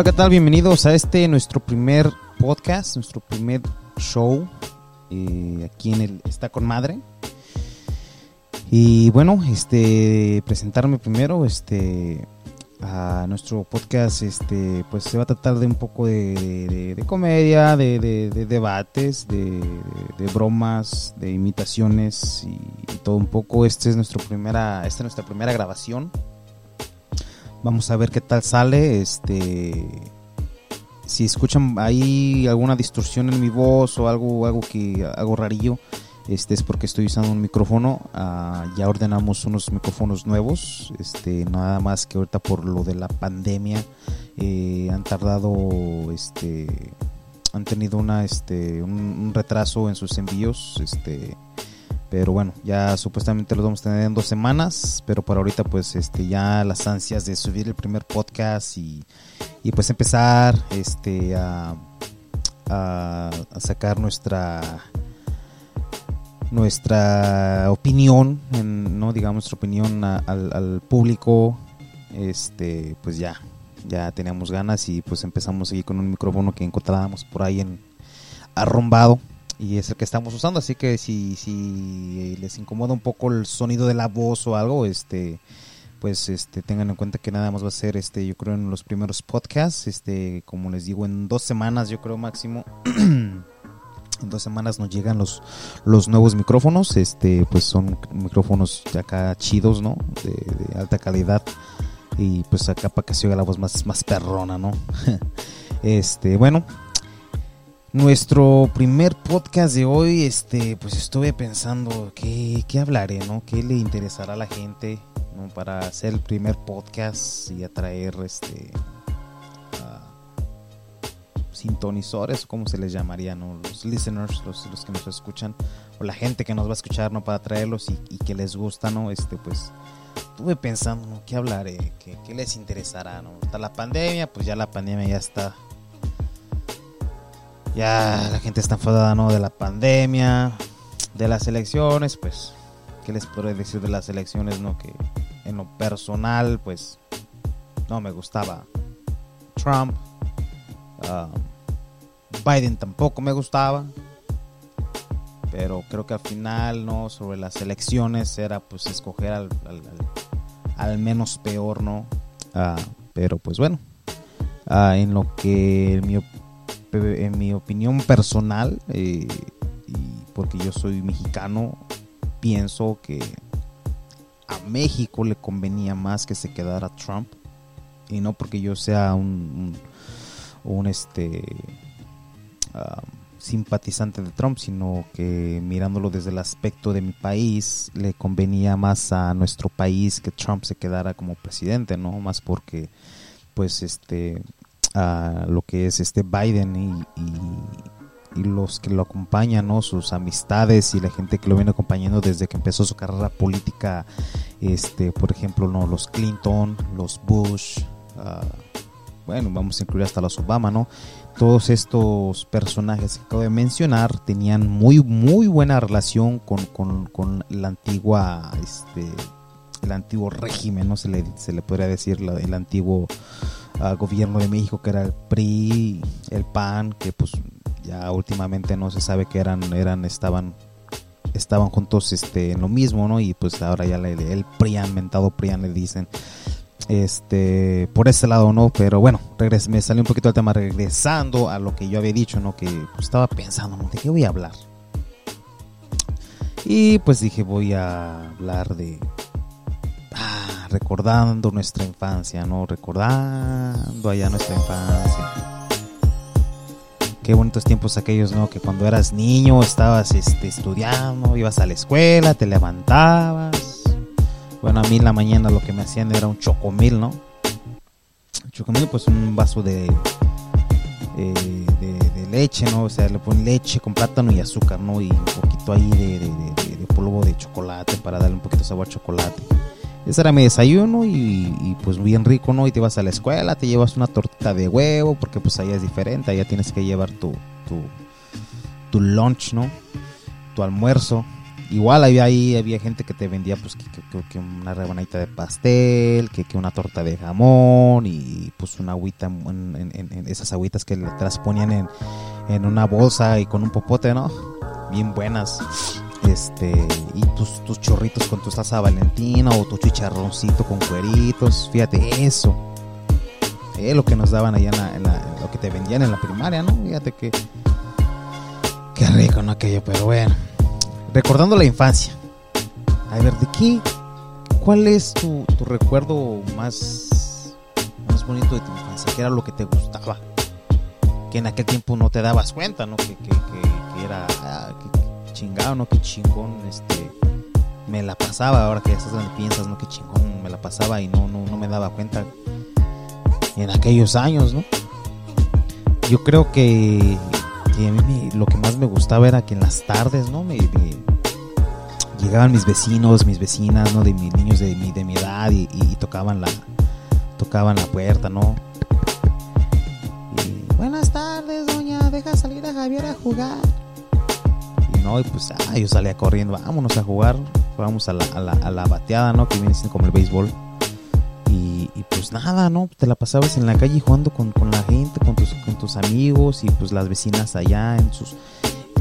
Hola, ¿qué tal? Bienvenidos a este nuestro primer podcast, nuestro primer show eh, aquí en el Está con Madre. Y bueno, este presentarme primero, este a nuestro podcast, este pues se va a tratar de un poco de, comedia, de, debates, de, bromas, de imitaciones y, todo un poco. Este es nuestro primera, esta es nuestra primera grabación. Vamos a ver qué tal sale, este si escuchan ahí alguna distorsión en mi voz o algo, algo que algo rarillo, este es porque estoy usando un micrófono. Ah, ya ordenamos unos micrófonos nuevos. Este, nada más que ahorita por lo de la pandemia eh, han tardado, este, han tenido una, este, un, retraso en sus envíos. Este, pero bueno, ya supuestamente los vamos a tener en dos semanas. Pero por ahorita, pues, este, ya las ansias de subir el primer podcast y, y pues empezar, este, a, sacar nuestra nuestra opinión, no digamos nuestra opinión al, público, este, pues ya, ya teníamos ganas y pues empezamos aquí con un micrófono que encontrábamos por ahí en arrombado y es el que estamos usando, así que si, si les incomoda un poco el sonido de la voz o algo, este pues este tengan en cuenta que nada más va a ser este yo creo en los primeros podcasts este como les digo en dos semanas yo creo máximo en dos semanas nos llegan los, los nuevos micrófonos. Este, pues son micrófonos de acá chidos, ¿no? De, alta calidad. Y pues acá para que se oiga la voz más, más perrona, ¿no? este, bueno. Nuestro primer podcast de hoy, este, pues estuve pensando qué, qué hablaré, ¿no? ¿Qué le interesará a la gente, ¿no? Para hacer el primer podcast y atraer, este, sintonizadores, como se les llamaría, ¿no? los listeners, los, los, que nos escuchan, o la gente que nos va a escuchar, ¿no? Para traerlos y, que les gusta, ¿no? Este, pues, estuve pensando, ¿no? ¿Qué hablaré? ¿Qué, ¿Qué, les interesará, ¿no? Está la pandemia, pues ya la pandemia ya está. Ya la gente está enfadada, ¿no? De la pandemia, de las elecciones, pues, ¿qué les podré decir de las elecciones, ¿no? Que en lo personal, pues, no me gustaba Trump. Um, Biden tampoco me gustaba. Pero creo que al final, ¿no? Sobre las elecciones era pues escoger al, al, menos peor, ¿no? Ah, pero pues bueno. Ah, en lo que mi, en mi opinión personal, eh, y porque yo soy mexicano, pienso que a México le convenía más que se quedara Trump. Y no porque yo sea un, un, un este simpatizante de Trump, sino que mirándolo desde el aspecto de mi país, le convenía más a nuestro país que Trump se quedara como presidente, ¿no? Más porque, pues, este, lo que es este Biden y, y, los que lo acompañan, ¿no? Sus amistades y la gente que lo viene acompañando desde que empezó su carrera política, este, por ejemplo, ¿no? Los Clinton, los Bush, ah, bueno, vamos a incluir hasta los Obama, ¿no? todos estos personajes que acabo de mencionar tenían muy muy buena relación con, con, la antigua este el antiguo régimen no se le, se le podría decir el antiguo ah, gobierno de México que era el PRI el PAN que pues ya últimamente no se sabe que eran eran estaban estaban juntos este en lo mismo no y pues ahora ya le, el PRIAN mentado PRIAN le dicen. Este por ese lado no pero bueno me salió un poquito del tema regresando a lo que yo había dicho no que pues, estaba pensando ¿no? de qué voy a hablar y pues dije voy a hablar de ah, recordando nuestra infancia no recordando allá nuestra infancia qué bonitos tiempos aquellos no que cuando eras niño estabas este, estudiando ibas a la escuela te levantabas bueno, a mí en la mañana lo que me hacían era un chocomil, ¿no? Chocomil, pues un vaso de, eh, de, leche, ¿no? O sea, le ponen leche con plátano y azúcar, ¿no? Y un poquito ahí de, polvo de chocolate para darle un poquito de sabor a chocolate. Ese era mi desayuno y, pues bien rico, ¿no? Y te vas a la escuela, te llevas una tortita de huevo, porque pues allá es diferente, allá tienes que llevar tu, tu, tu lunch, ¿no? Tu almuerzo igual había ahí había gente que te vendía pues que, una rebanadita de pastel, que, una torta de jamón y pues una agüita esas agüitas que te las ponían en, en una bolsa y con un popote, ¿no? Bien buenas. Este, y tus, tus chorritos con tu salsa valentina o tu chicharroncito con cueritos. Fíjate, eso. Es lo que nos daban allá en, la, lo que te vendían en la primaria, ¿no? Fíjate que. Qué rico, ¿no? Aquello, pero bueno. Recordando la infancia. A ver, ¿de qué? ¿Cuál es tu, tu recuerdo más, más bonito de tu infancia? ¿Qué era lo que te gustaba? Que en aquel tiempo no te dabas cuenta, ¿no? Que, que, que, era. Chingado, ¿no? Qué chingón, este, me la pasaba, ahora que ya estás donde piensas, ¿no? Qué chingón me la pasaba y no, no, no me daba cuenta en aquellos años, ¿no? Yo creo que, a mí lo que más me gustaba era que en las tardes, ¿no? Me, llegaban mis vecinos, mis vecinas, ¿no? De mis niños de mi, de mi edad y, tocaban la tocaban la puerta, ¿no? Y, Buenas tardes, doña, deja salir a Javier a jugar. ¿No? Y pues ah, yo salía corriendo, vámonos a jugar, vamos a la, a la, bateada, ¿no? Que viene siendo como el béisbol. Y, y, pues nada, ¿no? Te la pasabas en la calle jugando con, con la gente, con tus, con tus amigos y pues las vecinas allá en sus...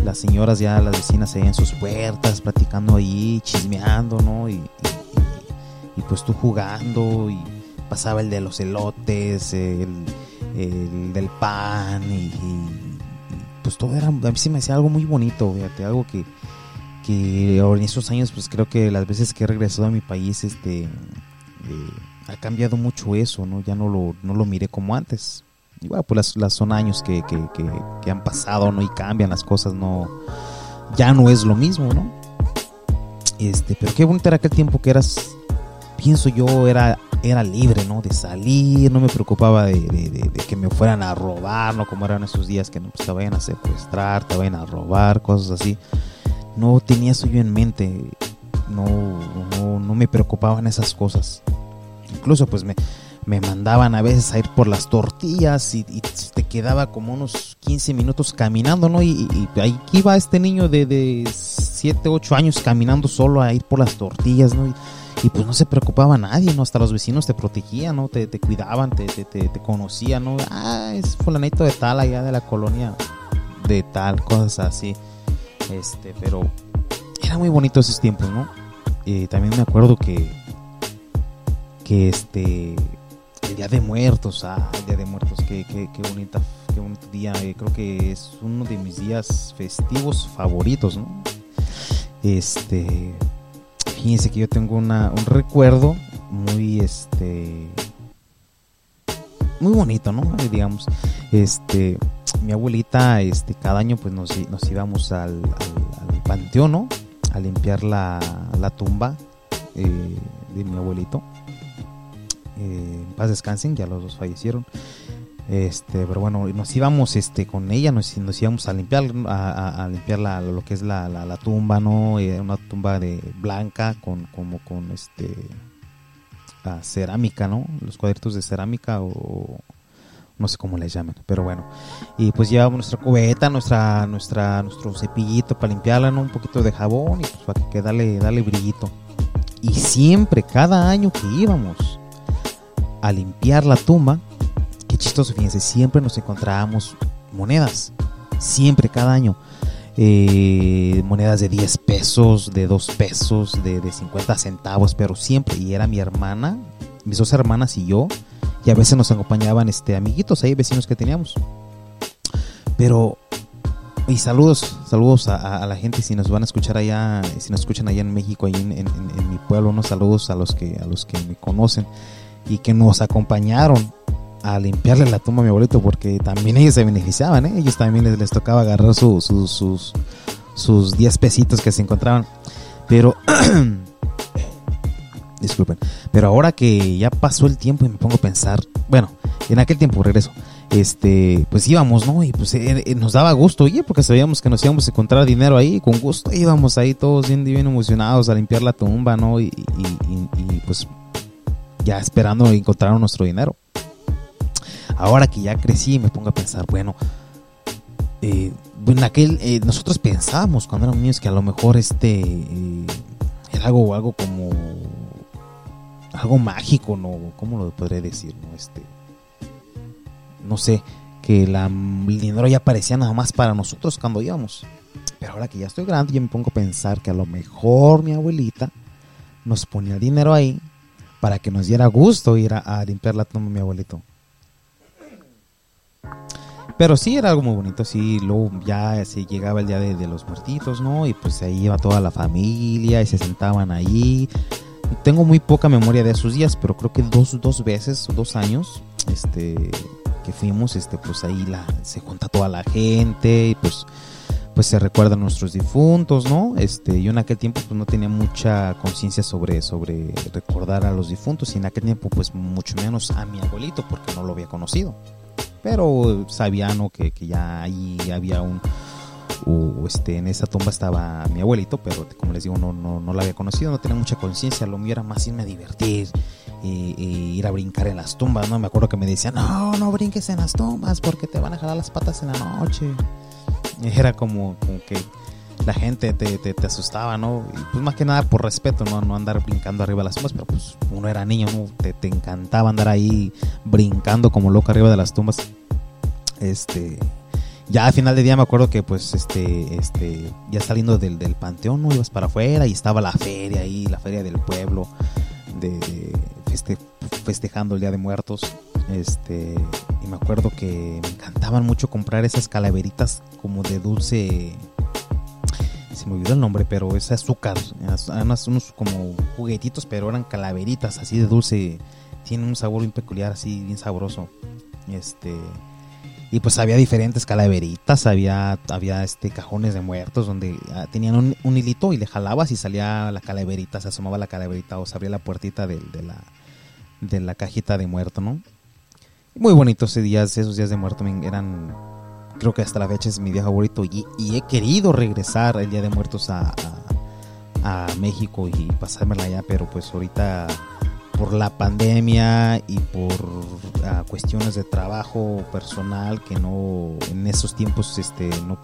Las señoras ya, las vecinas allá en sus puertas, platicando ahí, chismeando, ¿no? Y, y, pues tú jugando y pasaba el de los elotes, el, el del pan y pues todo era, a mí sí me hacía algo muy bonito, fíjate, algo que, que en esos años, pues creo que las veces que he regresado a mi país, este, eh, ha cambiado mucho eso, ¿no? Ya no lo, no lo miré como antes. Y bueno, pues las, son años que, que, que, han pasado, ¿no? Y cambian las cosas, ¿no? Ya no es lo mismo, ¿no? Este, pero qué bonito era aquel tiempo que eras, pienso yo, era era libre, ¿no? De salir, no me preocupaba de, que me fueran a robar, ¿no? Como eran esos días que pues, te vayan a secuestrar, te vayan a robar, cosas así. No tenía eso yo en mente, no, no, me preocupaban esas cosas. Incluso pues me, me mandaban a veces a ir por las tortillas y, te quedaba como unos 15 minutos caminando, ¿no? Y, y ahí iba este niño de, de 7, 8 años caminando solo a ir por las tortillas, ¿no? Pues no se preocupaba nadie, ¿no? Hasta los vecinos te protegían, ¿no? Te, te cuidaban, te, te, te, conocían, ¿no? Ah, es fulanito de tal allá de la colonia de tal, cosas así. Este, pero era muy bonito esos tiempos, ¿no? Y también me acuerdo que, que este, el Día de Muertos, ah, el Día de Muertos, qué, qué, qué bonita, qué bonito día, eh, creo que es uno de mis días festivos favoritos, ¿no? Este, fíjense que yo tengo una, un recuerdo muy este muy bonito, ¿no? Digamos, este, mi abuelita, este, cada año pues nos, nos íbamos al, al, panteón. A limpiar la, la tumba eh, de mi abuelito. Eh, en paz descansen, ya los dos fallecieron. Este, pero bueno, nos íbamos este con ella, nos, nos íbamos a limpiar a, limpiar la, lo que es la, la, tumba, ¿no? Eh, una tumba de blanca con como con este cerámica, ¿no? Los cuadritos de cerámica o no sé cómo les llaman, pero bueno. Y pues llevamos nuestra cubeta, nuestra nuestra nuestro cepillito para limpiarla, ¿no? Un poquito de jabón y pues para que dale dale brillito. Y siempre cada año que íbamos a limpiar la tumba chistoso, fíjense, siempre nos encontrábamos monedas, siempre, cada año. Eh, monedas de 10 pesos, de 2 pesos, de, de 50 centavos, pero siempre, y era mi hermana, mis dos hermanas y yo, y a veces nos acompañaban este amiguitos ahí, vecinos que teníamos. Pero, y saludos, saludos a, la gente si nos van a escuchar allá, si nos escuchan allá en México, ahí en, en mi pueblo, unos saludos a los que, a los que me conocen y que nos acompañaron a limpiarle la tumba a mi abuelito porque también ellos se beneficiaban, ¿eh? ellos también les, tocaba agarrar sus, sus, sus 10 pesitos que se encontraban. Pero, disculpen, pero ahora que ya pasó el tiempo y me pongo a pensar, bueno, en aquel tiempo regreso, este, pues íbamos, ¿no? Y pues eh, eh, nos daba gusto, oye, porque sabíamos que nos íbamos a encontrar dinero ahí, con gusto íbamos ahí todos bien, bien emocionados a limpiar la tumba, ¿no? y pues ya esperando encontrar nuestro dinero ahora que ya crecí me pongo a pensar, bueno, eh, en aquel, eh, nosotros pensábamos cuando éramos niños que a lo mejor este era algo, algo como algo mágico, ¿no? ¿Cómo lo podré decir? No, este, no sé, que la, el dinero ya aparecía nada más para nosotros cuando íbamos. Pero ahora que ya estoy grande, yo me pongo a pensar que a lo mejor mi abuelita nos ponía el dinero ahí para que nos diera gusto ir a, limpiar la tumba de mi abuelito. Pero sí era algo muy bonito, sí, luego ya se llegaba el día de, los muertitos, ¿no? Y pues ahí iba toda la familia y se sentaban ahí. Tengo muy poca memoria de esos días, pero creo que dos, dos veces, dos años, este, que fuimos, este, pues ahí la, se junta toda la gente y pues pues se recuerdan nuestros difuntos, ¿no? Este, yo en aquel tiempo pues no tenía mucha conciencia sobre, sobre recordar a los difuntos y en aquel tiempo pues mucho menos a mi abuelito porque no lo había conocido. Pero sabía, ¿no? Que, que ya ahí había un... este, en esa tumba estaba mi abuelito, pero como les digo, no, no, no lo había conocido, no tenía mucha conciencia, lo mío era más irme a divertir, y, ir a brincar en las tumbas, ¿no? Me acuerdo que me decían, no, no brinques en las tumbas porque te van a jalar las patas en la noche era como, que la gente te, te, asustaba, ¿no? Y pues más que nada por respeto, ¿no? No andar brincando arriba de las tumbas, pero pues uno era niño, ¿no? Te, te encantaba andar ahí brincando como loco arriba de las tumbas. Este, ya al final del día me acuerdo que pues este, este, ya saliendo del, del panteón, ¿no? Ibas para afuera y estaba la feria ahí, la feria del pueblo, de, festejando el Día de Muertos. Este, y me acuerdo que me encantaban mucho comprar esas calaveritas como de dulce. Se me olvidó el nombre, pero es azúcar. Además, unos como juguetitos, pero eran calaveritas así de dulce. Tienen un sabor bien peculiar, así bien sabroso. Este. Y pues había diferentes calaveritas, había, había este cajones de muertos donde ah, tenían un, hilito y le jalabas y salía la calaverita, se asomaba la calaverita o se abría la puertita de, de la, de la cajita de muerto, ¿no? Muy bonitos esos días, esos días de muerto eran, creo que hasta la fecha es mi día favorito y, he querido regresar el día de muertos a, a, México y pasármela allá, pero pues ahorita por la pandemia y por ah, cuestiones de trabajo personal que no en esos tiempos este no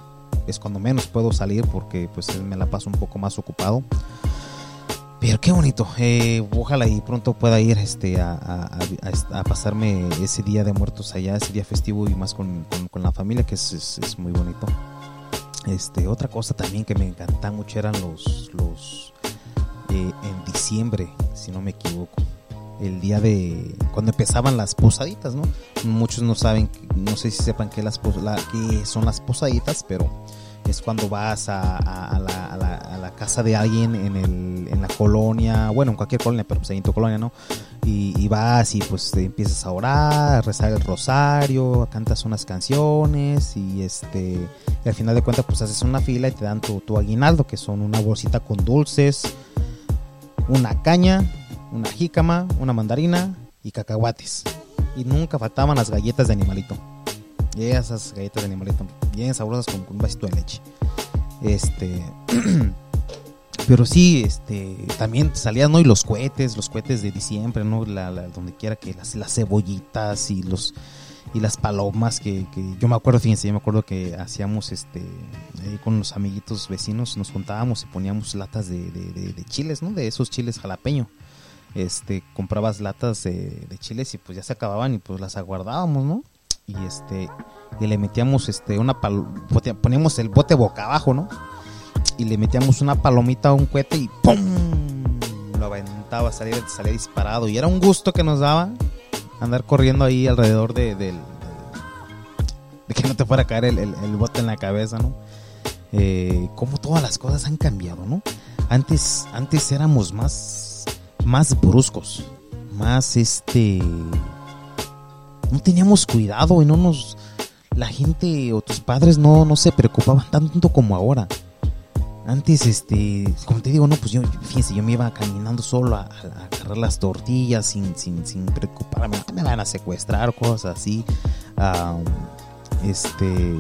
es cuando menos puedo salir porque pues me la paso un poco más ocupado pero qué bonito. Eh, ojalá y pronto pueda ir este, a, pasarme ese día de muertos allá, ese día festivo y más con, la familia, que es, muy bonito. Este, otra cosa también que me encanta mucho eran los, los eh, en diciembre, si no me equivoco. El día de cuando empezaban las posaditas, ¿no? Muchos no saben, no sé si sepan qué, las, qué son las posaditas, pero es cuando vas a, la, casa de alguien en, el, en la colonia, bueno, en cualquier colonia, pero pues ahí en tu colonia, ¿no? Y, vas y pues te empiezas a orar, a rezar el rosario, cantas unas canciones y este, al final de cuentas pues haces una fila y te dan tu, tu aguinaldo, que son una bolsita con dulces, una caña, una jícama, una mandarina y cacahuates. Y nunca faltaban las galletas de animalito. Y esas galletas de animalito bien sabrosas con, un vasito de leche. Este. pero sí, este, también salían ¿no? y los cohetes, los cohetes de diciembre, ¿no? La, donde quiera que las, cebollitas y los y las palomas que, yo me acuerdo, fíjense, yo me acuerdo que hacíamos este ahí con los amiguitos vecinos, nos juntábamos y poníamos latas de, de, chiles, ¿no? De esos chiles jalapeño. Este, comprabas latas de, de chiles y pues ya se acababan y pues las aguardábamos, ¿no? Y este y le metíamos este una poníamos el bote boca abajo, ¿no? Y le metíamos una palomita a un cohete y ¡pum! Lo aventaba, salía, salía disparado. Y era un gusto que nos daba andar corriendo ahí alrededor de, de, que no te fuera a caer el, bote en la cabeza, ¿no? Eh, como todas las cosas han cambiado, ¿no? Antes, antes éramos más, más bruscos, más este no teníamos cuidado y no nos la gente o tus padres no, no se preocupaban tanto como ahora. Antes, este, como te digo, no, pues yo, fíjense, yo me iba caminando solo a, agarrar las tortillas sin, sin, sin preocuparme, me van a secuestrar, cosas así. este,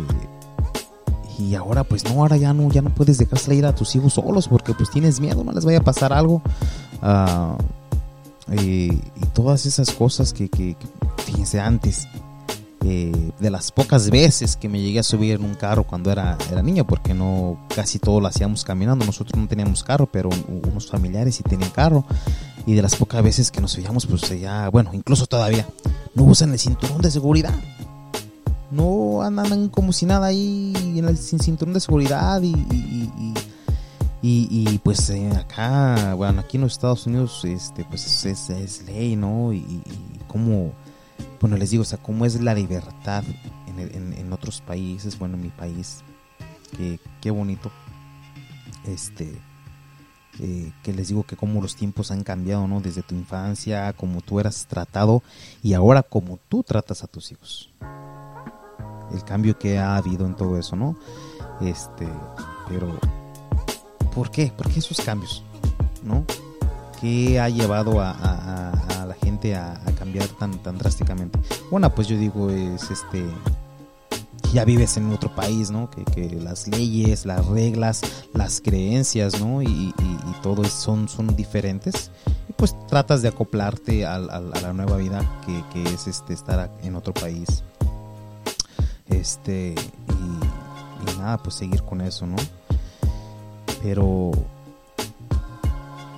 y ahora, pues no, ahora ya no, ya no puedes dejar salir a tus hijos solos porque pues tienes miedo, no les vaya a pasar algo. Y todas esas cosas que, que, fíjense, antes eh, de las pocas veces que me llegué a subir en un carro cuando era, era niño, porque no casi todo lo hacíamos caminando. Nosotros no teníamos carro, pero unos familiares sí tenían carro. Y de las pocas veces que nos subíamos, pues ya, bueno, incluso todavía, no usan el cinturón de seguridad. No andan como si nada ahí en el, cinturón de seguridad y, pues eh, acá, bueno, aquí en los Estados Unidos, este, pues es, es ley, ¿no? Y, y como bueno, les digo, o sea, cómo es la libertad en, otros países, bueno, en mi país, que, qué bonito, este, eh, que les digo que cómo los tiempos han cambiado, ¿no? Desde tu infancia, como tú eras tratado y ahora como tú tratas a tus hijos. El cambio que ha habido en todo eso, ¿no? Este, pero, ¿por qué? ¿Por qué esos cambios? ¿No? ¿Qué ha llevado a, la gente a, cambiar tan, tan drásticamente? Bueno, pues yo digo, es este ya vives en otro país, ¿no? Que, las leyes, las reglas, las creencias, ¿no? Y, todo son, son diferentes. Y pues tratas de acoplarte a, la nueva vida que, es este estar en otro país. Este, y, y nada, pues seguir con eso, ¿no? Pero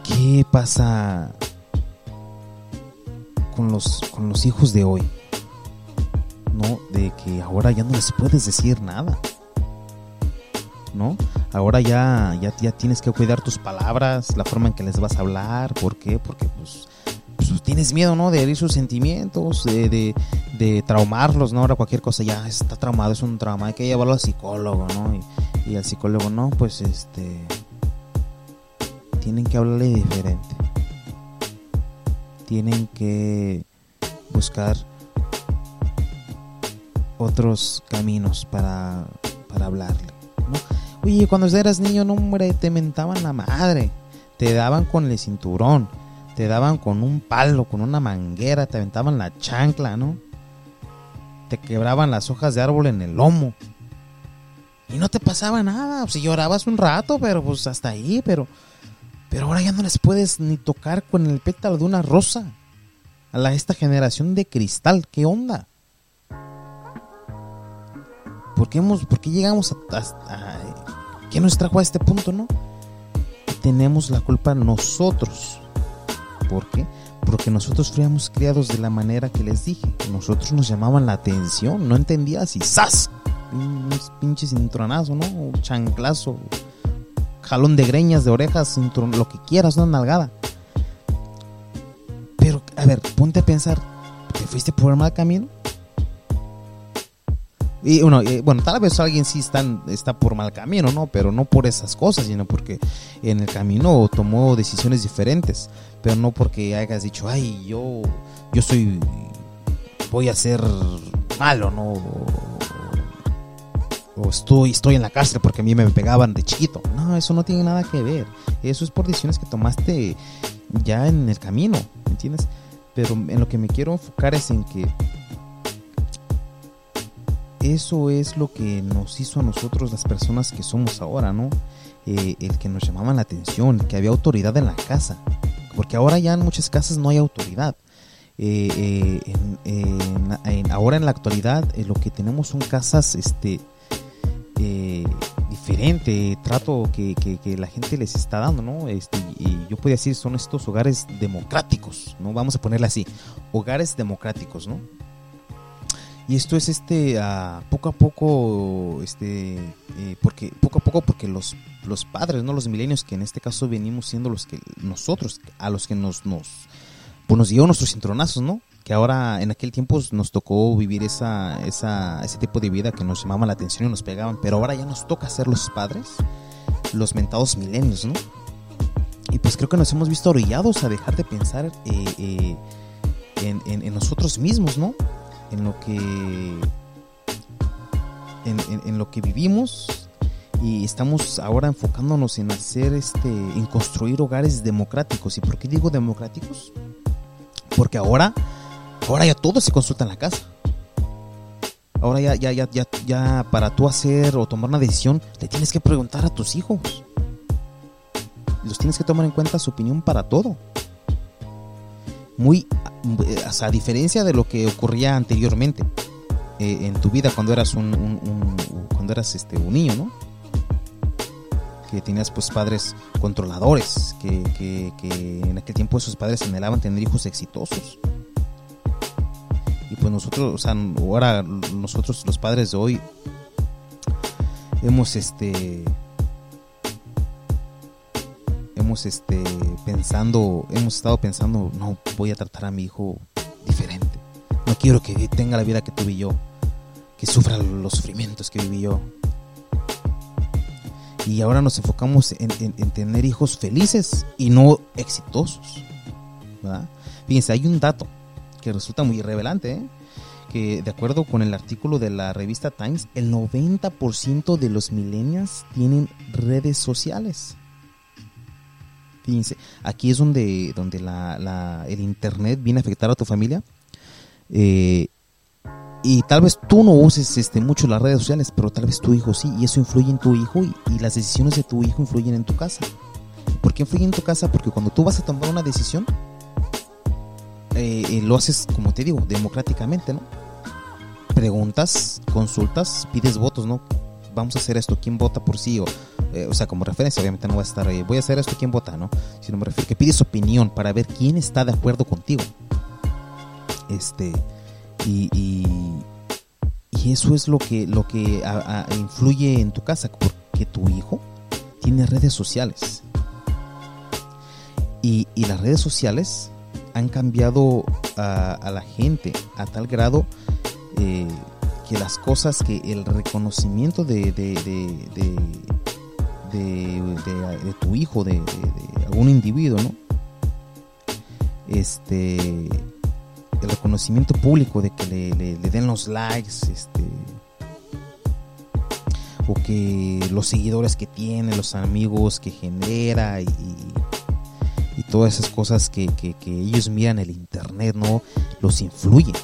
¿Qué pasa con los, con los hijos de hoy? ¿No? De que ahora ya no les puedes decir nada. ¿No? Ahora ya, ya, ya tienes que cuidar tus palabras, la forma en que les vas a hablar. ¿Por qué? Porque pues, pues tienes miedo, ¿no? De herir sus sentimientos, de, de, traumarlos, ¿no? Ahora cualquier cosa ya está traumado, es un trauma, hay que llevarlo al psicólogo, ¿no? Y, al psicólogo, no, pues este tienen que hablarle diferente. Tienen que buscar otros caminos para, para hablarle. Oye, cuando eras niño, no, hombre, te mentaban la madre. Te daban con el cinturón. Te daban con un palo, con una manguera. Te aventaban la chancla, ¿no? Te quebraban las hojas de árbol en el lomo. Y no te pasaba nada. Si llorabas un rato, pero pues hasta ahí, pero pero ahora ya no les puedes ni tocar con el pétalo de una rosa. A esta generación de cristal, ¿qué onda? ¿Por qué, hemos, por qué llegamos a, a, ¿Qué nos trajo a este punto, no? Tenemos la culpa nosotros. ¿Por qué? Porque nosotros fuimos criados de la manera que les dije. Nosotros nos llamaban la atención, no entendías y ¡zas! Un pinche cintronazo, ¿no? Un chanclazo jalón de greñas, de orejas, lo que quieras, una nalgada. Pero, a ver, ponte a pensar, ¿te fuiste por el mal camino? Y bueno, tal vez alguien sí está, está por mal camino, ¿no? Pero no por esas cosas, sino porque en el camino tomó decisiones diferentes. Pero no porque hayas dicho, ay, yo, yo soy, voy a ser malo, ¿no? o estoy, estoy en la cárcel porque a mí me pegaban de chiquito. No, eso no tiene nada que ver. Eso es por decisiones que tomaste ya en el camino, ¿me entiendes? Pero en lo que me quiero enfocar es en que eso es lo que nos hizo a nosotros las personas que somos ahora, ¿no? Eh, el que nos llamaban la atención, que había autoridad en la casa. Porque ahora ya en muchas casas no hay autoridad. Eh, eh, ahora en la actualidad lo que tenemos son casas este, diferente trato que, la gente les está dando, ¿no? Este, y yo podría decir, son estos hogares democráticos, ¿no? Vamos a ponerle así, hogares democráticos, ¿no? Y esto es este, poco a poco, este, eh, porque, poco a poco, porque los, los padres, ¿no? Los milenios, que en este caso venimos siendo los que, nosotros, a los que nos, nos, pues nos dio nuestros cintronazos, ¿no? que ahora en aquel tiempo nos tocó vivir esa, esa, ese tipo de vida que nos llamaba la atención y nos pegaban, pero ahora ya nos toca ser los padres, los mentados milenios, ¿no? Y pues creo que nos hemos visto orillados a dejar de pensar eh, eh, en, nosotros mismos, ¿no? En lo que, en, en, lo que vivimos y estamos ahora enfocándonos en hacer este, en construir hogares democráticos. ¿Y por qué digo democráticos? Porque ahora Ahora ya todo se consulta en la casa. Ahora ya, ya, ya, ya, ya para tú hacer o tomar una decisión, le tienes que preguntar a tus hijos. Los tienes que tomar en cuenta su opinión para todo. Muy, a diferencia de lo que ocurría anteriormente. eh, en tu vida cuando eras un, cuando eras este un niño, ¿no? Que tenías pues padres controladores, que, que en aquel tiempo esos padres anhelaban tener hijos exitosos. Y pues nosotros, o sea, ahora nosotros los padres de hoy hemos este hemos este pensando, hemos estado pensando, no voy a tratar a mi hijo diferente. No quiero que tenga la vida que tuve yo, que sufra los sufrimientos que viví yo. Y ahora nos enfocamos en, tener hijos felices y no exitosos. Fíjense, hay un dato que resulta muy revelante, ¿eh? que de acuerdo con el artículo de la revista Times, el 90% de los millennials tienen redes sociales. Aquí es donde, donde la, el internet viene a afectar a tu familia. Eh, y tal vez tú no uses este, mucho las redes sociales, pero tal vez tu hijo sí, y eso influye en tu hijo y, las decisiones de tu hijo influyen en tu casa. ¿Por qué influye en tu casa? Porque cuando tú vas a tomar una decisión, eh, eh, lo haces, como te digo, democráticamente, ¿no? Preguntas, consultas, pides votos, ¿no? Vamos a hacer esto, ¿quién vota por sí? O, eh, o sea, como referencia, obviamente no va a estar ahí, voy a hacer esto, ¿quién vota? ¿no? Sino me refiero que pides opinión para ver quién está de acuerdo contigo. Este, y, y, eso es lo que, lo que influye en tu casa, porque tu hijo tiene redes sociales. Y, y las redes sociales han cambiado a, la gente a tal grado eh, que las cosas que el reconocimiento de, tu hijo, de, algún individuo, ¿no? Este, el reconocimiento público de que le, den los likes, este, o que los seguidores que tiene, los amigos que genera y, y todas esas cosas que, que, ellos miran el internet, ¿no? Los influyen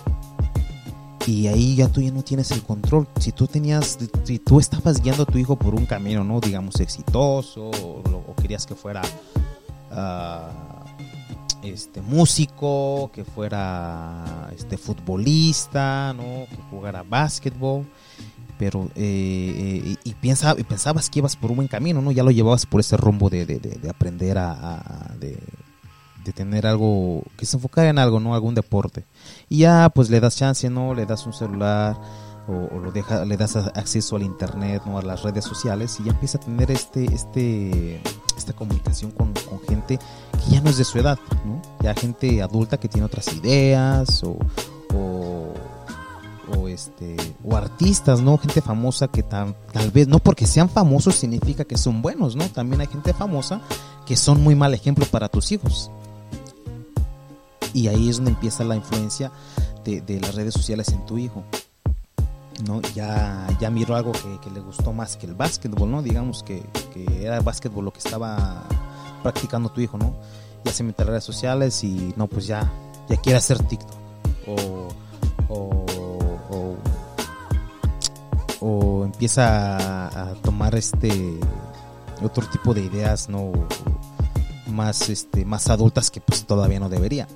y ahí ya tú ya no tienes el control. Si tú tenías, si tú estabas guiando a tu hijo por un camino, ¿no? Digamos exitoso, o, querías que fuera ah, este músico, que fuera este futbolista, ¿no? Que jugara básquetbol. Pero, eh, eh, y, piensa, y pensabas que ibas por un buen camino, ¿no? Ya lo llevabas por ese rumbo de, de, aprender a, de tener algo, que se enfocara en algo, ¿no? Algún deporte. Y ya pues le das chance, ¿no? Le das un celular o, lo deja, le das acceso al internet, ¿no? A las redes sociales y ya empieza a tener este, este, esta comunicación con, gente que ya no es de su edad, ¿no? Ya gente adulta que tiene otras ideas o, o, este o artistas, ¿no? Gente famosa que tal vez no porque sean famosos significa que son buenos, ¿no? También hay gente famosa que son muy mal ejemplo para tus hijos y ahí es donde empieza la influencia de, las redes sociales en tu hijo. ¿no? Ya, miró algo que, le gustó más que el básquetbol, ¿no? Digamos que, era básquetbol lo que estaba practicando tu hijo, ¿no? Ya se mete a las redes sociales y no, pues ya, ya quiere hacer TikTok. O, o, o, empieza a, tomar este otro tipo de ideas, ¿no? Más, este, más adultas que pues todavía no debería.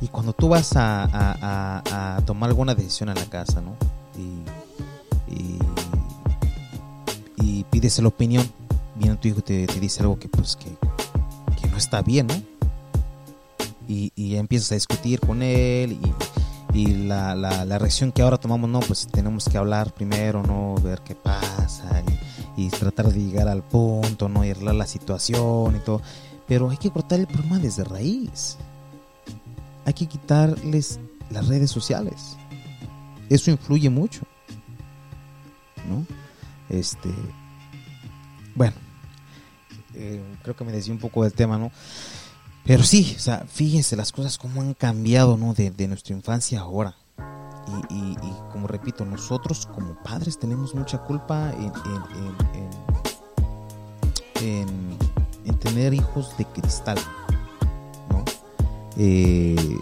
Y cuando tú vas a, tomar alguna decisión en la casa, ¿no? Y, y, pides la opinión, viene tu hijo te, te dice algo que pues que, no está bien, ¿no? Y, ya empiezas a discutir con él y, la, la, reacción que ahora tomamos, no, pues tenemos que hablar primero, ¿no? Ver qué pasa y, tratar de llegar al punto, ¿no? Y arreglar la situación y todo. Pero hay que cortar el problema desde raíz hay que quitarles las redes sociales. Eso influye mucho. ¿No? Este. Bueno. Eh, creo que me decía un poco del tema, ¿no? Pero sí, o sea, fíjense las cosas como han cambiado, ¿no? De, nuestra infancia ahora. Y, como repito, nosotros como padres tenemos mucha culpa en, en, en tener hijos de cristal. Eh,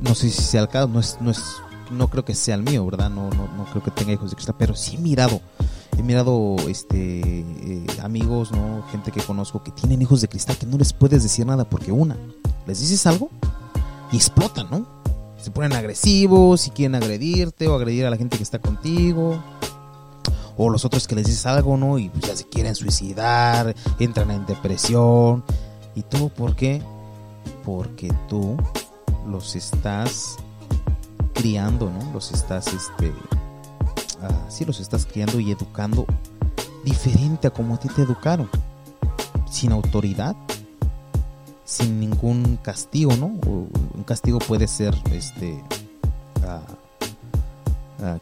no sé si sea el caso, no es, no es, no creo que sea el mío, ¿verdad? No, no, no creo que tenga hijos de cristal, pero sí he mirado, he mirado este eh, amigos, ¿no? Gente que conozco que tienen hijos de cristal que no les puedes decir nada porque una, les dices algo y explotan, ¿no? se ponen agresivos y quieren agredirte o agredir a la gente que está contigo. O los otros que les dices algo, ¿no? Y pues ya se quieren suicidar, entran en depresión. ¿Y todo por qué? Porque tú los estás criando, ¿no? Los estás, este, ah, sí, los estás criando y educando diferente a como a ti te educaron. Sin autoridad, sin ningún castigo, ¿no? Un castigo puede ser, este,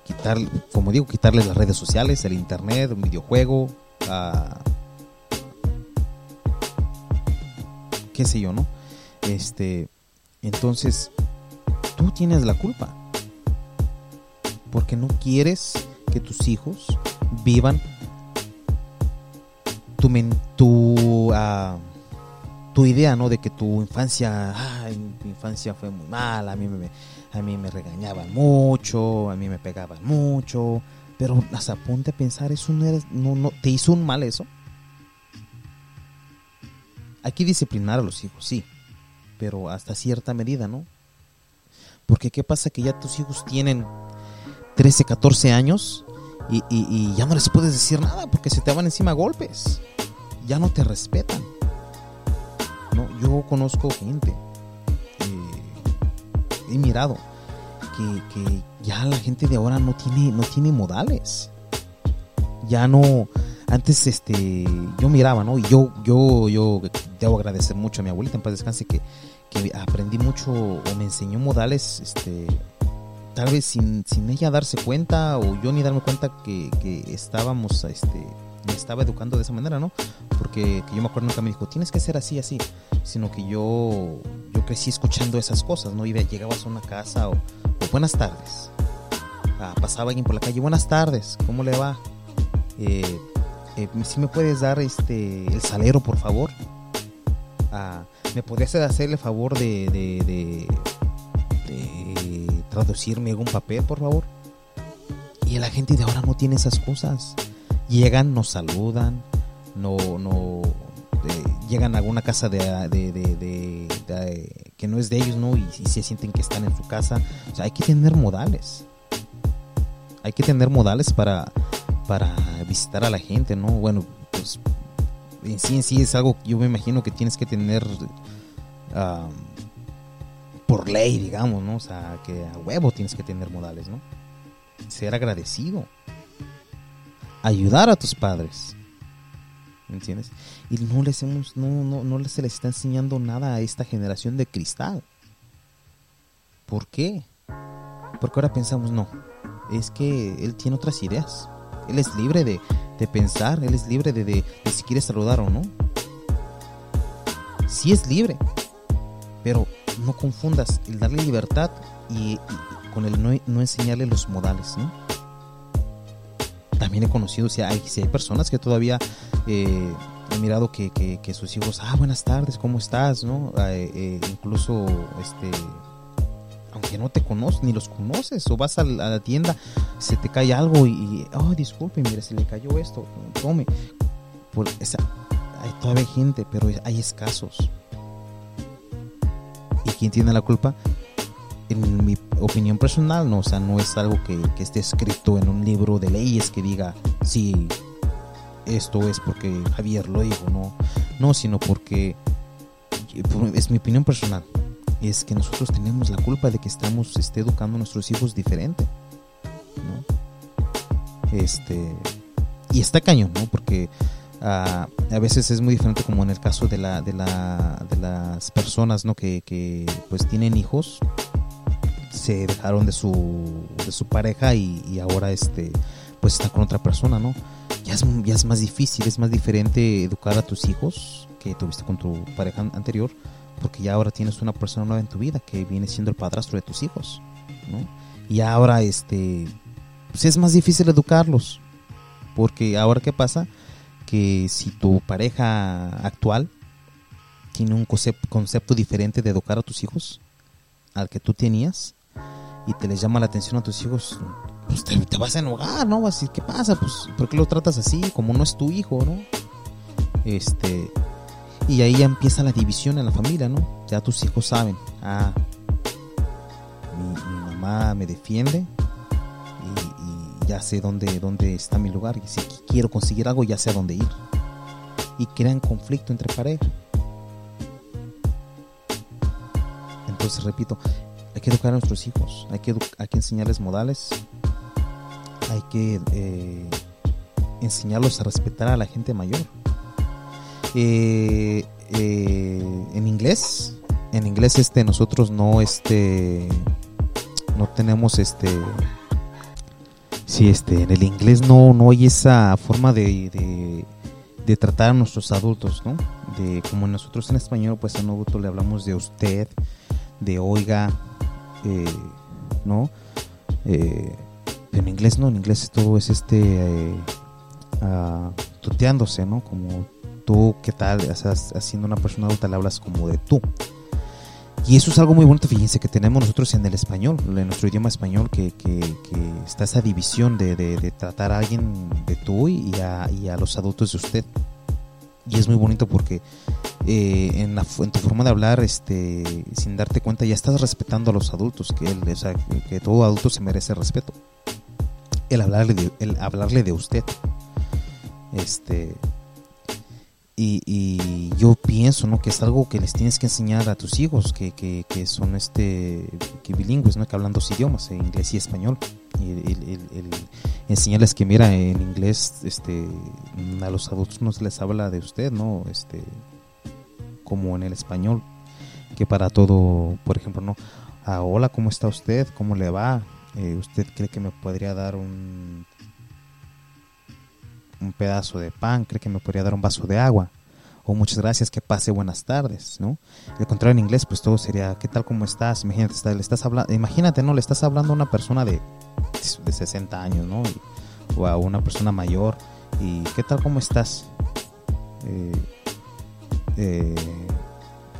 quitar, como digo, quitarles las redes sociales, el internet, un videojuego, qué sé yo, ¿no? Este, entonces, tú tienes la culpa. Porque no quieres que tus hijos vivan tu, tu, uh, tu idea, ¿no? De que tu infancia, mi infancia fue muy mala, a mí me, a mí me regañaban mucho, a mí me pegaban mucho, pero hasta ponte a pensar, eso no, eres, no, no, ¿te hizo un mal eso? Hay que disciplinar a los hijos, sí, pero hasta cierta medida, ¿no? Porque qué pasa que ya tus hijos tienen 13, 14 años y, ya no les puedes decir nada porque se te van encima golpes, ya no te respetan ¿no? Yo conozco gente, eh, he mirado que, ya la gente de ahora no tiene, no tiene modales. Ya no, antes este, yo miraba, ¿no? Y yo, yo, yo debo agradecer mucho a mi abuelita en paz descanse que, aprendí mucho o me enseñó modales, este, tal vez sin, sin ella darse cuenta o yo ni darme cuenta que, que estábamos, este, me estaba educando de esa manera, ¿no? Porque yo me acuerdo nunca me dijo, tienes que ser así, así, sino que yo, yo crecí escuchando esas cosas, ¿no? Y llegabas a una casa o, buenas tardes. Ah, pasaba alguien por la calle, buenas tardes, ¿cómo le va? Eh, eh, si me puedes dar este el salero, por favor. Ah, ¿Me podrías hacerle favor de, de, de traducirme algún papel, por favor? Y la gente de ahora no tiene esas cosas llegan, nos saludan, no, no eh, llegan a alguna casa de, que no es de ellos, ¿no? Y, se sienten que están en su casa. O sea, hay que tener modales. Hay que tener modales para, para visitar a la gente, ¿no? Bueno, pues en sí en sí es algo que yo me imagino que tienes que tener por ley, digamos, ¿no? O sea, que a huevo tienes que tener modales, ¿no? Ser agradecido ayudar a tus padres. ¿Me entiendes? Y no les hemos, no, no, no se les está enseñando nada a esta generación de cristal. ¿Por qué? Porque ahora pensamos, no, es que él tiene otras ideas. Él es libre de, de pensar, él es libre de, de, si quiere saludar o no. Sí es libre, pero no confundas el darle libertad y, con el no, no enseñarle los modales, también he conocido, hay, si hay personas que todavía eh, he mirado que, que, sus hijos, ah, buenas tardes, ¿cómo estás? ¿no? Eh, eh, incluso, este, aunque no te conoces, ni los conoces, o vas a la, tienda, se te cae algo y, oh, disculpe, mire, se le cayó esto, tome. Por hay todavía gente, pero hay escasos. ¿Y quién tiene la culpa? en mi opinión personal, no, o sea, no es algo que, esté escrito en un libro de leyes que diga, sí, esto es porque Javier lo dijo, no, no, sino porque es mi opinión personal, es que nosotros tenemos la culpa de que estamos este, educando a nuestros hijos diferente, ¿no? Este, y está cañón, ¿no? Porque ah, a veces es muy diferente como en el caso de, la, de, la, de las personas, ¿no? Que, que pues tienen hijos se dejaron de su, de su pareja y, ahora este pues está con otra persona, ¿no? Ya es, ya es más difícil, es más diferente educar a tus hijos que tuviste con tu pareja anterior, porque ya ahora tienes una persona nueva en tu vida que viene siendo el padrastro de tus hijos, ¿no? Y ahora este pues es más difícil educarlos, porque ahora qué pasa que si tu pareja actual tiene un concepto diferente de educar a tus hijos al que tú tenías, y te les llama la atención a tus hijos, pues te, vas a enojar, ¿no? Vas a ¿qué pasa? Pues, ¿por qué lo tratas así? Como no es tu hijo, ¿no? Este, y ahí ya empieza la división en la familia, ¿no? Ya tus hijos saben, ah, mamá me defiende y, ya sé dónde, dónde está mi lugar. Y si quiero conseguir algo, ya sé a dónde ir. Y crean conflicto entre pareja. Entonces, repito, hay que educar a nuestros hijos, hay que, hay que enseñarles modales, hay que eh, enseñarlos a respetar a la gente mayor. Eh, eh, en inglés, en inglés este nosotros no este no tenemos este si este en el inglés no no hay esa forma de, de, tratar a nuestros adultos, ¿no? De como nosotros en español pues a un adulto le hablamos de usted, de oiga, ¿no? en inglés no, en inglés todo es este uh, tuteándose, ¿no? Como tú, ¿qué tal? haciendo una persona adulta le hablas como de tú. Y eso es algo muy bonito, fíjense, que tenemos nosotros en el español, en nuestro idioma español, que, que, está esa división de, de, tratar a alguien de tú y a, y a, los adultos de usted. Y es muy bonito porque eh, en, la, tu forma de hablar, este, sin darte cuenta, ya estás respetando a los adultos, que, o sea, que todo adulto se merece respeto. El hablarle el hablarle de usted. Este, y, yo pienso ¿no? que es algo que les tienes que enseñar a tus hijos que, que, que son este que bilingües ¿no? que hablan dos idiomas eh, inglés y español. Y el, enseñarles que mira en inglés este a los adultos no se les habla de usted no este como en el español que para todo por ejemplo no ah, hola cómo está usted cómo le va eh, usted cree que me podría dar un un pedazo de pan, cree que me podría dar un vaso de agua. O muchas gracias, que pase buenas tardes, ¿no? De contrario en inglés, pues todo sería, ¿qué tal, cómo estás? Imagínate, le estás hablando, imagínate, ¿no? Le estás hablando a una persona de, de 60 años, ¿no? o a una persona mayor, y ¿qué tal, cómo estás? Eh, eh,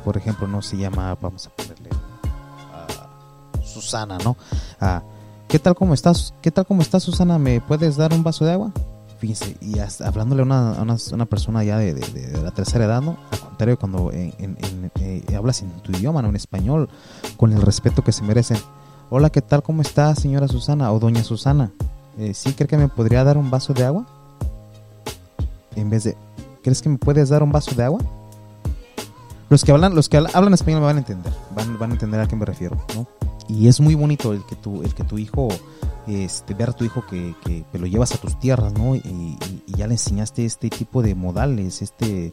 por ejemplo, no se llama, vamos a ponerle Susana, ¿no? ¿Qué tal, cómo estás? ¿Qué tal, cómo estás, Susana? ¿Me puedes dar un vaso de agua? Fíjense, y hablándole a una, una, persona ya de, la tercera edad, ¿no? Al contrario, cuando eh, hablas en tu idioma, ¿no? En español, con el respeto que se merecen. Hola, ¿qué tal? ¿Cómo está, señora Susana o doña Susana? Eh, ¿Sí cree que me podría dar un vaso de agua? En vez de, ¿crees que me puedes dar un vaso de agua? Los que hablan, los que hablan español me van a entender, van, van a entender a qué me refiero, ¿no? Y es muy bonito el que tu, el que tu hijo este, ver a tu hijo que, que, lo llevas a tus tierras, ¿no? Y, ya le enseñaste este tipo de modales, este,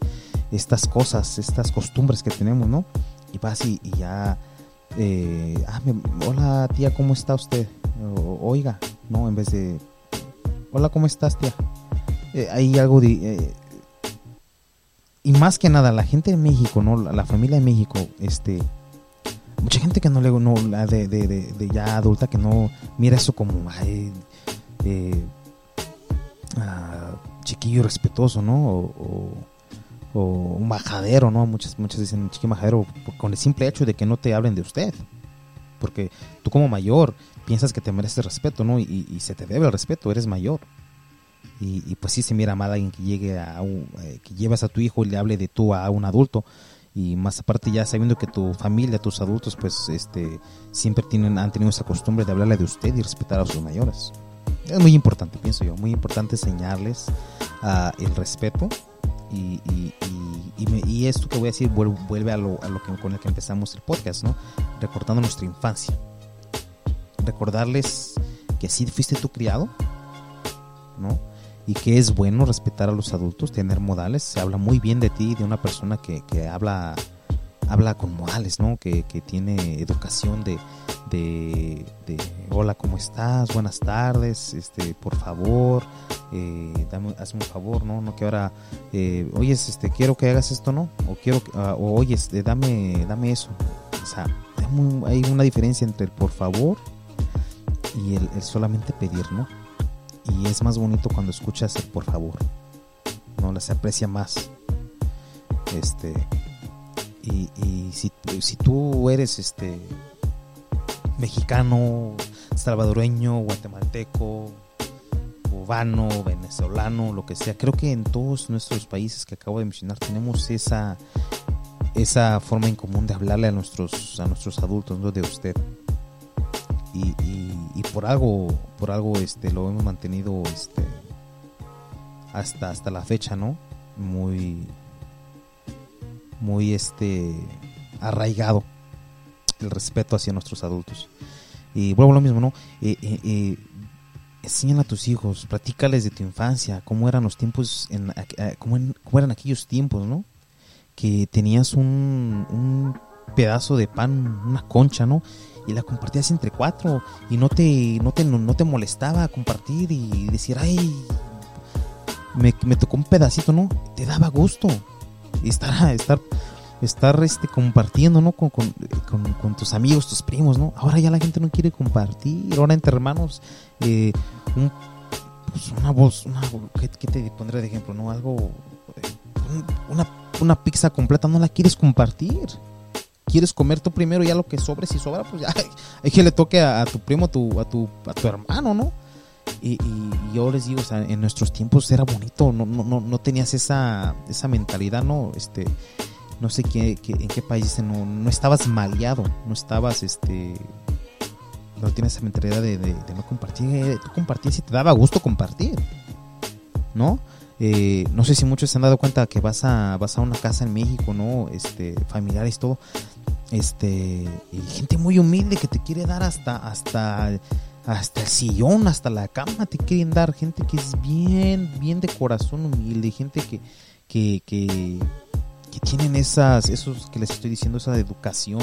estas cosas, estas costumbres que tenemos, ¿no? Y vas y, ya, eh, ah, hola tía, ¿cómo está usted? oiga, ¿no? En vez de, hola, ¿cómo estás tía? Eh, hay algo de... Eh, y más que nada, la gente de México, ¿no? La, la familia de México, este mucha gente que no le no de, de, de, ya adulta que no mira eso como ay, eh, ah, chiquillo respetuoso no o, un majadero no muchas muchas dicen chiquillo majadero con el simple hecho de que no te hablen de usted. Porque tú como mayor piensas que te mereces respeto no y, se te debe el respeto eres mayor. Y, pues sí se mira mal alguien que llegue a eh, que llevas a tu hijo y le hable de tú a un adulto y más aparte ya sabiendo que tu familia, tus adultos, pues este siempre tienen, han tenido esa costumbre de hablarle de usted y respetar a sus mayores. Es muy importante, pienso yo, muy importante enseñarles uh, el respeto y, esto que voy a decir vuelve, a, lo, que, con el que empezamos el podcast, ¿no? Recordando nuestra infancia. Recordarles que así fuiste tu criado, ¿no? Y que es bueno respetar a los adultos, tener modales. Se habla muy bien de ti, de una persona que, que habla, habla con modales, ¿no? Que, que tiene educación de, de, hola, ¿cómo estás? Buenas tardes, este, por favor, eh, dame, hazme un favor, ¿no? No que ahora, eh, oyes, este, quiero que hagas esto, ¿no? O quiero, o oyes, eh, dame, dame eso. O sea, hay, una diferencia entre el por favor y el solamente pedir, ¿no? Y es más bonito cuando escuchas por favor no se aprecia más. Este y, si, si, tú eres este mexicano salvadoreño guatemalteco cubano venezolano lo que sea creo que en todos nuestros países que acabo de mencionar tenemos esa esa forma en común de hablarle a nuestros a nuestros adultos no de usted. Y por algo, por algo este, lo hemos mantenido este, hasta, hasta la fecha, ¿no? Muy, muy este, arraigado el respeto hacia nuestros adultos. Y vuelvo a lo mismo, ¿no? Eh, eh, eh a tus hijos, platícales de tu infancia, cómo eran los tiempos, en, cómo, eran aquellos tiempos, ¿no? Que tenías un, un pedazo de pan, una concha, ¿no? Y la compartías entre cuatro y no te, no te, no te molestaba compartir y decir, ay, me, me tocó un pedacito, ¿no? Te daba gusto estar, estar estar este, compartiendo, ¿no? Con, con, tus amigos, tus primos, ¿no? Ahora ya la gente no quiere compartir. Ahora entre hermanos, eh, pues una voz, una, ¿qué, te pondré de ejemplo, no? Algo, eh, una, una pizza completa no la quieres compartir. Quieres comer tú primero, ya lo que sobre, si sobra, pues ya hay que le toque a, tu primo, tu, a tu, a tu hermano, ¿no? Y, yo les digo, en nuestros tiempos era bonito, no, no, no, no tenías esa, esa mentalidad, ¿no? Este, no sé qué, en qué país no, no, estabas maleado, no estabas, este, no tienes esa mentalidad de, no compartir, eh, tú compartías y te daba gusto compartir, ¿no? Eh, no sé si muchos se han dado cuenta que vas a, vas a una casa en México, ¿no? Este, familiares, todo, este, gente muy humilde que te quiere dar hasta, hasta, hasta el sillón, hasta la cama te quieren dar, gente que es bien, bien de corazón humilde, gente que, que, que tienen esas, esos que les estoy diciendo, esa educación,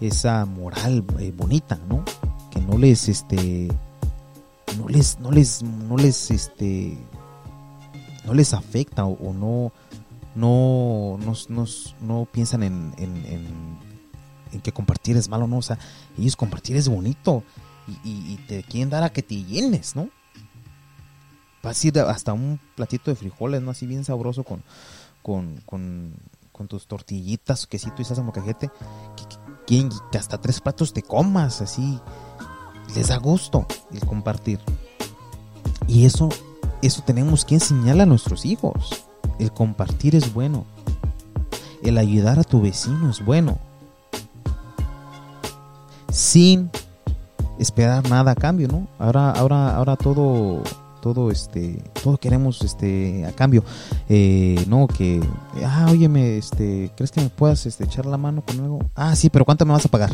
esa moral eh, bonita, ¿no? Que no les, este, no les, no les, no les, este, no les afecta o, no, no, no, no, piensan en, en, en, que compartir es malo, ¿no? O sea, ellos compartir es bonito y, y, te quieren dar a que te llenes, ¿no? Vas a ir hasta un platito de frijoles, ¿no? Así bien sabroso con, con, con con tus tortillitas, quesito y salsa mocajete, que, que, hasta tres platos te comas, así. Les da gusto el compartir. Y eso, eso tenemos que enseñarle a nuestros hijos. El compartir es bueno. El ayudar a tu vecino es bueno. Sin esperar nada a cambio, ¿no? Ahora, ahora, ahora todo todo este todo queremos este a cambio. Eh, no que ah óyeme este crees que me puedas este, echar la mano con algo ah sí pero cuánto me vas a pagar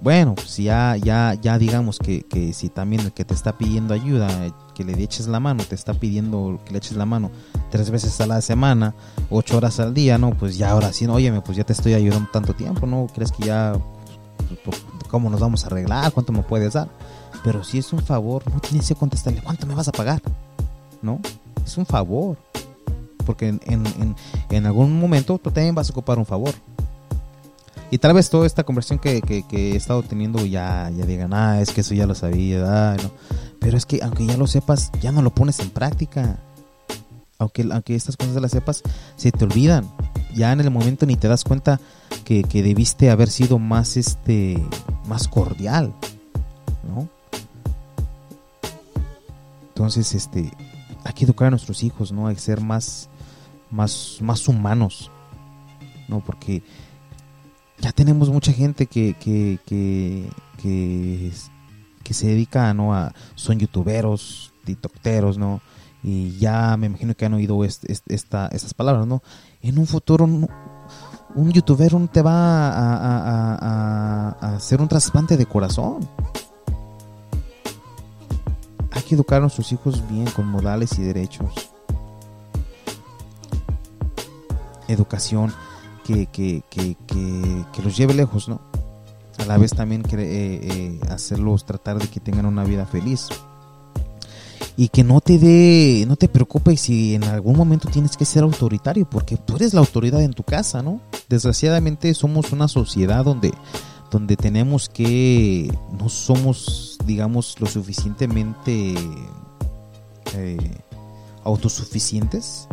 bueno pues ya ya ya digamos que, que si también el que te está pidiendo ayuda que le eches la mano te está pidiendo que le eches la mano tres veces a la semana ocho horas al día no pues ya ahora sí no, óyeme pues ya te estoy ayudando tanto tiempo no crees que ya cómo nos vamos a arreglar cuánto me puedes dar pero si es un favor, no tienes que contestarle, ¿cuánto me vas a pagar? ¿No? Es un favor. Porque en, algún momento tú también vas a ocupar un favor. Y tal vez toda esta conversión que, he estado teniendo ya, ya digan, ah, es que eso ya lo sabía. Pero es que aunque ya lo sepas, ya no lo pones en práctica. Aunque, aunque estas cosas las sepas, se te olvidan. Ya en el momento ni te das cuenta que, que debiste haber sido más, este, más cordial, ¿no? Entonces, este, hay que educar a nuestros hijos, ¿no? Hay que ser más, más, más humanos, ¿no? Porque ya tenemos mucha gente que, que, que, que, se dedica, ¿no? A, son youtuberos, tiktokeros, ¿no? Y ya me imagino que han oído esta, estas palabras, ¿no? En un futuro, un youtuber te va a, a, a hacer un trasplante de corazón hay que educar a nuestros hijos bien, con modales y derechos. Educación que, que, que, que los lleve lejos, ¿no? A la vez también eh, eh, hacerlos tratar de que tengan una vida feliz. Y que no te dé, no te preocupes si en algún momento tienes que ser autoritario, porque tú eres la autoridad en tu casa, ¿no? Desgraciadamente somos una sociedad donde donde tenemos que no somos, digamos, lo suficientemente eh, autosuficientes,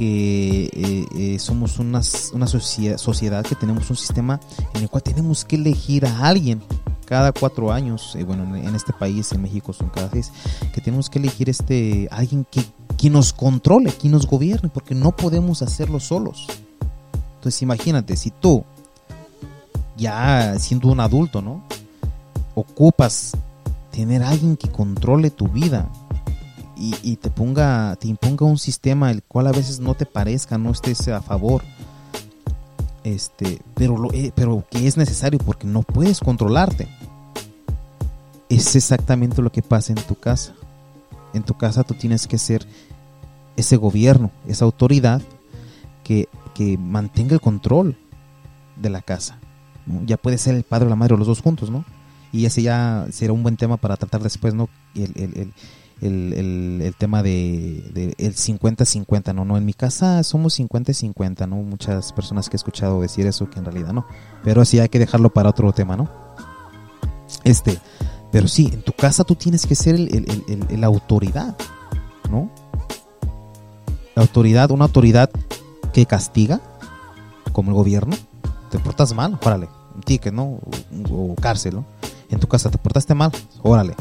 que eh, eh, somos una, una sociedad, sociedad que tenemos un sistema en el cual tenemos que elegir a alguien cada cuatro años, bueno, en este país, en México son cada seis, que tenemos que elegir este alguien que, que nos controle, que nos gobierne, porque no podemos hacerlo solos. Entonces imagínate, si tú ya siendo un adulto, ¿no? ocupas tener alguien que controle tu vida y, te ponga, te imponga un sistema el cual a veces no te parezca, no estés a favor, este, pero, lo, eh, pero que es necesario porque no puedes controlarte. Es exactamente lo que pasa en tu casa. En tu casa tú tienes que ser ese gobierno, esa autoridad que, que mantenga el control de la casa. Ya puede ser el padre o la madre o los dos juntos, ¿no? Y ese ya será un buen tema para tratar después, ¿no? El, el, tema de, el 50-50, ¿no? no En mi casa somos 50-50, ¿no? Muchas personas que he escuchado decir eso que en realidad no. Pero sí hay que dejarlo para otro tema, ¿no? Este, pero sí, en tu casa tú tienes que ser el, autoridad, ¿no? La autoridad, una autoridad que castiga, como el gobierno, te portas mal, órale, un ticket, ¿no? O, o cárcel, ¿no? En tu casa te portaste mal, órale,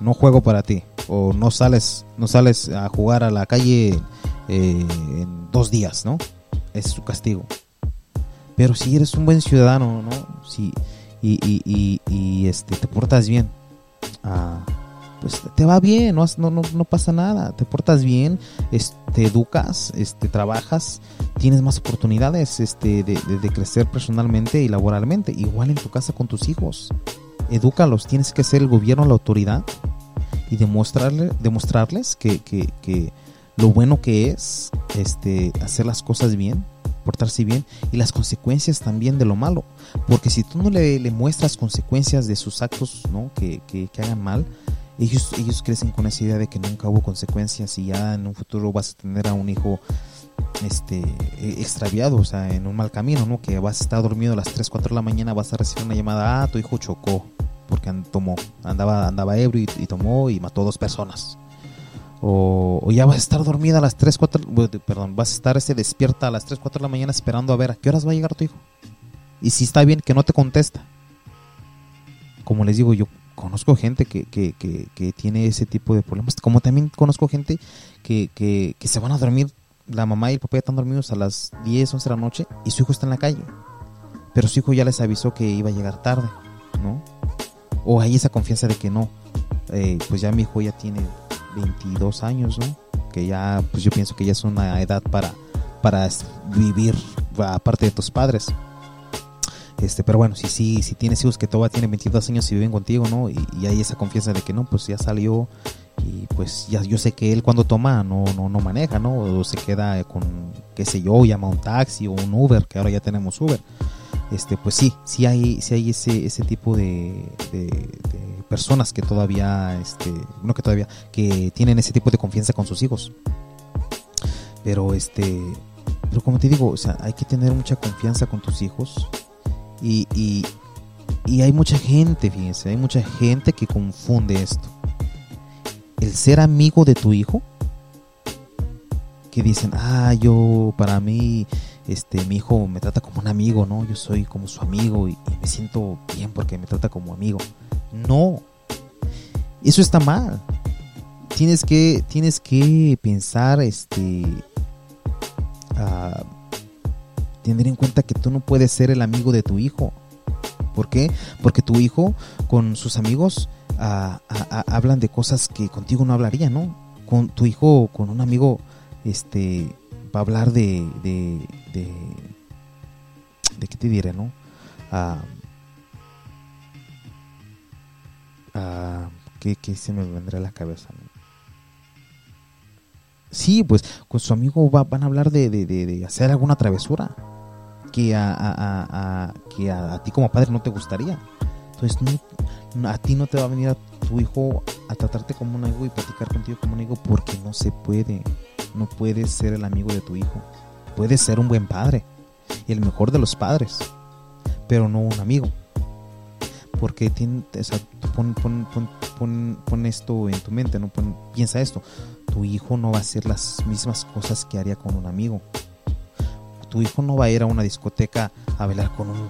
no juego para ti o no sales no sales a jugar a la calle eh, en dos días no es su castigo. Pero si eres un buen ciudadano no si y, y, y, este te portas bien ah, pues te va bien no, no, no, pasa nada. Te portas bien este, te educas este trabajas tienes más oportunidades este de, de crecer personalmente y laboralmente. Igual en tu casa con tus hijos. Edúcalos, tienes que ser el gobierno, la autoridad y demostrarle, demostrarles que, que, que lo bueno que es este, hacer las cosas bien, portarse bien y las consecuencias también de lo malo. Porque si tú no le, le muestras consecuencias de sus actos ¿no? que, que, que, hagan mal, ellos, ellos crecen con esa idea de que nunca hubo consecuencias y ya en un futuro vas a tener a un hijo este e, extraviado, o sea, en un mal camino, ¿no? Que vas a estar dormido a las 3, 4 de la mañana, vas a recibir una llamada, ah, tu hijo chocó, porque tomó, andaba, andaba ebrio y, tomó y mató dos personas. O, ya vas a estar dormida a las 3, 4, perdón, vas a estar ese despierta a las 3, 4 de la mañana esperando a ver a qué horas va a llegar tu hijo. Y si está bien, que no te contesta. Como les digo, yo conozco gente que, que, que, tiene ese tipo de problemas. Como también conozco gente que, que, que se van a dormir la mamá y el papá ya están dormidos a las 10, 11 de la noche y su hijo está en la calle. Pero su hijo ya les avisó que iba a llegar tarde, ¿no? O hay esa confianza de que no. Eh, pues ya mi hijo ya tiene 22 años, ¿no? Que ya, pues yo pienso que ya es una edad para, para vivir aparte de tus padres. Este, pero bueno, si sí, si, tienes hijos que todavía tienen 22 años y viven contigo, ¿no? Y, y, hay esa confianza de que no, pues ya salió y pues ya yo sé que él cuando toma no, no, no maneja, ¿no? O se queda con, qué sé yo, llama un taxi o un Uber, que ahora ya tenemos Uber. Este, pues sí, sí hay, hay ese, ese tipo de, personas que todavía, este, no que todavía, que tienen ese tipo de confianza con sus hijos. Pero este, pero como te digo, o sea, hay que tener mucha confianza con tus hijos y, y, y hay mucha gente, fíjense, hay mucha gente que confunde esto el ser amigo de tu hijo, que dicen, ah, yo para mí, este, mi hijo me trata como un amigo, ¿no? Yo soy como su amigo y, me siento bien porque me trata como amigo. No, eso está mal. Tienes que, tienes que pensar, este, tener en cuenta que tú no puedes ser el amigo de tu hijo. ¿Por qué? Porque tu hijo con sus amigos hablan de cosas que contigo no hablaría, ¿no? Con tu hijo, con un amigo, este, va a hablar de, de, de, de qué te diré, ¿no? Ah, ah, ¿qué, se me vendrá a la cabeza? Sí, pues con su amigo van a hablar de, de, hacer alguna travesura que a, a, a, que a, ti como padre no te gustaría. Entonces no, a ti no te va a venir a tu hijo a tratarte como un amigo y platicar contigo como un amigo porque no se puede. No puedes ser el amigo de tu hijo. Puedes ser un buen padre y el mejor de los padres, pero no un amigo. Porque tiene, pon, pon, esto en tu mente, ¿no? piensa esto. Tu hijo no va a hacer las mismas cosas que haría con un amigo. Tu hijo no va a ir a una discoteca a bailar con un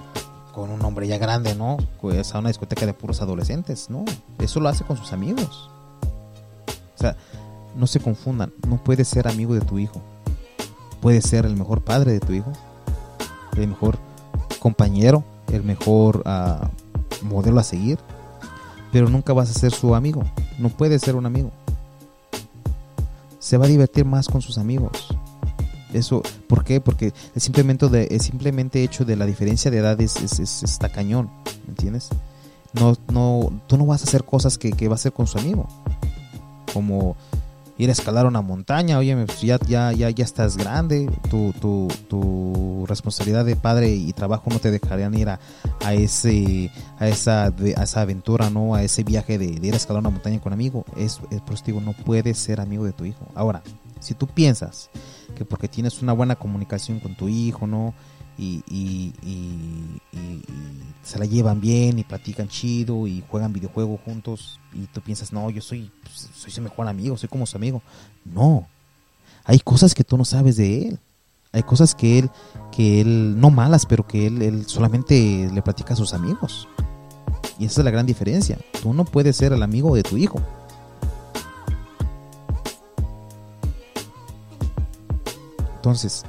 con un hombre ya grande, ¿no? Pues a una discoteca de puros adolescentes, ¿no? Eso lo hace con sus amigos. O sea, no se confundan, no puedes ser amigo de tu hijo. Puedes ser el mejor padre de tu hijo, el mejor compañero, el mejor uh, modelo a seguir, pero nunca vas a ser su amigo. No puede ser un amigo. Se va a divertir más con sus amigos. Eso, ¿por qué? Porque el simplemente, de, simplemente hecho de la diferencia de edad es, es, está cañón, ¿me entiendes? No, no, tú no vas a hacer cosas que, que va a hacer con su amigo. Como ir a escalar una montaña, oye, pues ya, ya, ya, ya estás grande, tu, tu, tu responsabilidad de padre y trabajo no te dejarían ir a, a ese, a esa, a esa aventura, ¿no? A ese viaje de, ir a escalar una montaña con amigo. Es, es por eso no puedes ser amigo de tu hijo. Ahora, si tú piensas que porque tienes una buena comunicación con tu hijo, ¿no? y, y, se la llevan bien y platican chido y juegan videojuegos juntos y tú piensas, no, yo soy, pues, soy su mejor amigo, soy como su amigo. No, hay cosas que tú no sabes de él. Hay cosas que él, que él, no malas, pero que él, él solamente le platica a sus amigos. Y esa es la gran diferencia. Tú no puedes ser el amigo de tu hijo. Entonces,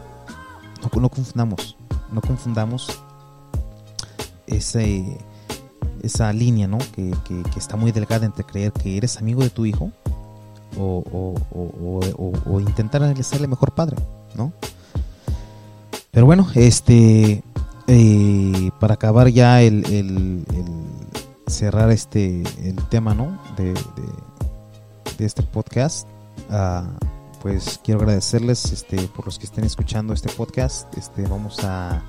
no, no confundamos no confundamos ese, esa línea, ¿no? Que, está muy delgada entre creer que eres amigo de tu hijo o, intentar ser el mejor padre, ¿no? Pero bueno, este, eh, para acabar ya el, cerrar este, el tema, ¿no? De, este podcast. Uh, pues quiero agradecerles este, por los que estén escuchando este podcast. Este, vamos a,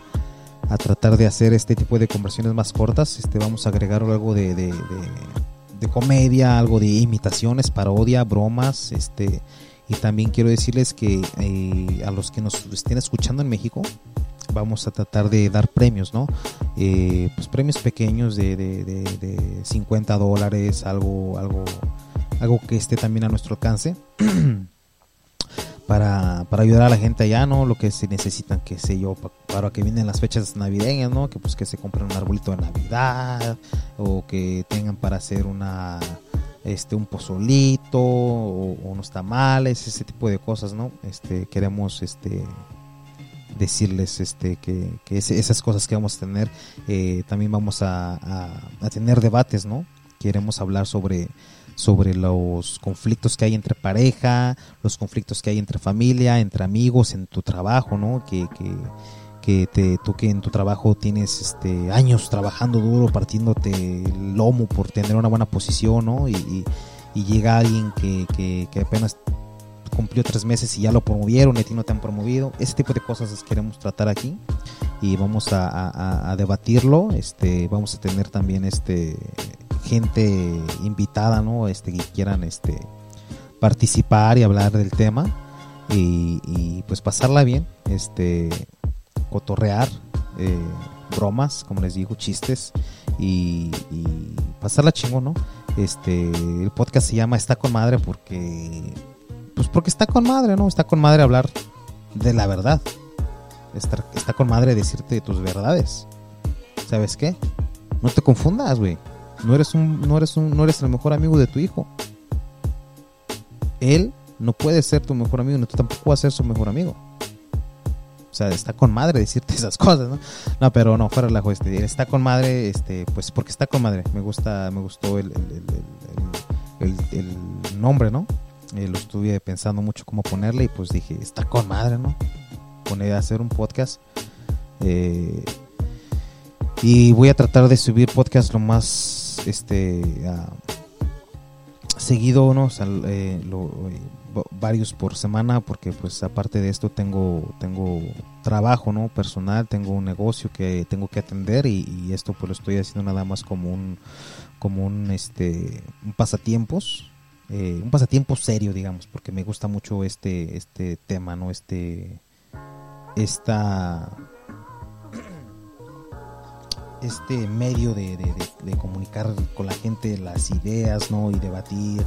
a tratar de hacer este tipo de conversiones más cortas. Este, vamos a agregar algo de, de, de, comedia, algo de imitaciones, parodia, bromas. Este, y también quiero decirles que eh, a los que nos estén escuchando en México, vamos a tratar de dar premios, ¿no? Eh, pues premios pequeños de, de, de, de 50 dólares, algo, algo, algo que esté también a nuestro alcance. para, para ayudar a la gente allá, ¿no? Lo que se necesitan, que sé yo, para, que vienen las fechas navideñas, ¿no? Que pues que se compren un arbolito de Navidad o que tengan para hacer una este un pozolito o, unos tamales, ese tipo de cosas, ¿no? Este queremos este decirles este que, que esas cosas que vamos a tener eh, también vamos a, a tener debates, ¿no? Queremos hablar sobre sobre los conflictos que hay entre pareja, los conflictos que hay entre familia, entre amigos, en tu trabajo, ¿no? Que, que, que te, tú que en tu trabajo tienes este, años trabajando duro, partiéndote el lomo por tener una buena posición, ¿no? Y, llega alguien que, que, apenas cumplió tres meses y ya lo promovieron y a ti no te han promovido. Ese tipo de cosas queremos tratar aquí y vamos a, a debatirlo. Este, vamos a tener también este gente invitada, ¿no? Este, que quieran este, participar y hablar del tema y, pues pasarla bien, este, cotorrear, eh, bromas, como les digo, chistes y, pasarla chingón, ¿no? Este, el podcast se llama Está con Madre porque, pues porque está con madre, ¿no? Está con madre hablar de la verdad. Está, está con madre decirte tus verdades. ¿Sabes qué? No te confundas, güey. No eres un, no eres un, no eres el mejor amigo de tu hijo. Él no puede ser tu mejor amigo, ni tú tampoco vas a ser su mejor amigo. O sea, está con madre decirte esas cosas, ¿no? No, pero no, fuera la este, está con madre, este, pues porque está con madre. Me gusta, me gustó el, el, nombre, ¿no? Eh, lo estuve pensando mucho cómo ponerle y pues dije, está con madre, ¿no? Poner a hacer un podcast. Eh, y voy a tratar de subir podcast lo más este seguido no eh, eh, varios por semana porque pues aparte de esto tengo tengo trabajo no personal tengo un negocio que tengo que atender y, esto pues lo estoy haciendo nada más como un como un este pasatiempos eh, un pasatiempo serio digamos porque me gusta mucho este este tema no este esta este medio de, comunicar con la gente las ideas, ¿no? Y debatir